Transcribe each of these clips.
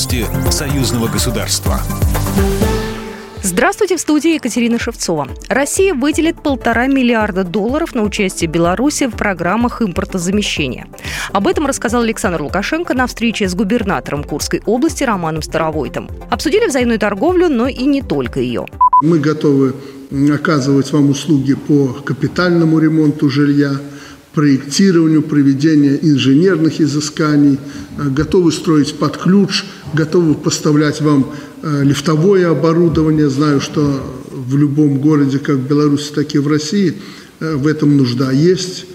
Новости союзного государства. Здравствуйте, в студии Екатерина Шевцова. Россия выделит полтора миллиарда долларов на участие Беларуси в программах импортозамещения. Об этом рассказал Александр Лукашенко на встрече с губернатором Курской области Романом Старовойтом. Обсудили взаимную торговлю, но и не только ее. Мы готовы оказывать вам услуги по капитальному ремонту жилья, проектированию, проведению инженерных изысканий, э, готовы строить под ключ, готовы поставлять вам э, лифтовое оборудование. Знаю, что в любом городе, как в Беларуси, так и в России, э, в этом нужда есть.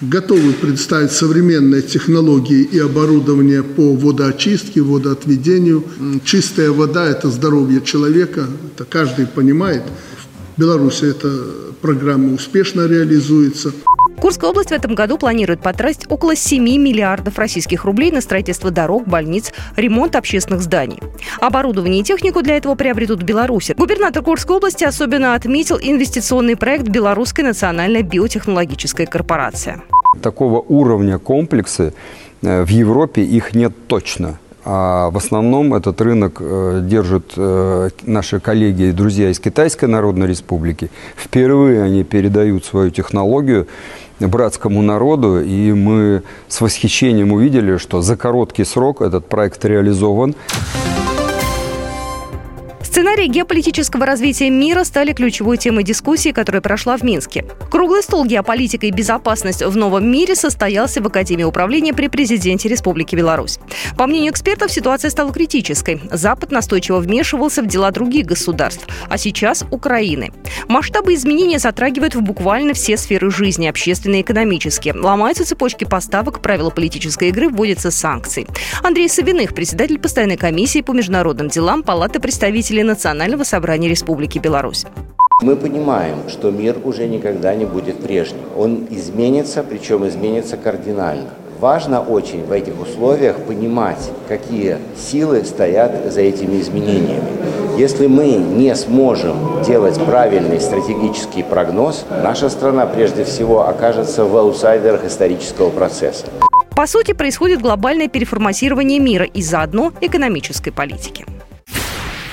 Готовы представить современные технологии и оборудование по водоочистке, водоотведению. Чистая вода – это здоровье человека, это каждый понимает. В Беларуси эта программа успешно реализуется. Курская область в этом году планирует потратить около 7 миллиардов российских рублей на строительство дорог, больниц, ремонт общественных зданий. Оборудование и технику для этого приобретут в Беларуси. Губернатор Курской области особенно отметил инвестиционный проект Белорусской национальной биотехнологической корпорации. Такого уровня комплексы э, в Европе их нет точно. А в основном этот рынок э, держат э, наши коллеги и друзья из Китайской Народной Республики. Впервые они передают свою технологию братскому народу, и мы с восхищением увидели, что за короткий срок этот проект реализован. Сценарии геополитического развития мира стали ключевой темой дискуссии, которая прошла в Минске. Круглый стол «Геополитика и безопасность в новом мире» состоялся в Академии управления при президенте Республики Беларусь. По мнению экспертов, ситуация стала критической. Запад настойчиво вмешивался в дела других государств, а сейчас – Украины. Масштабы изменения затрагивают в буквально все сферы жизни, общественные и экономические. Ломаются цепочки поставок, правила политической игры, вводятся санкции. Андрей Савиных, председатель постоянной комиссии по международным делам Палаты представителей Национального собрания Республики Беларусь. Мы понимаем, что мир уже никогда не будет прежним. Он изменится, причем изменится кардинально. Важно очень в этих условиях понимать, какие силы стоят за этими изменениями. Если мы не сможем делать правильный стратегический прогноз, наша страна прежде всего окажется в аутсайдерах исторического процесса. По сути, происходит глобальное переформатирование мира и заодно экономической политики.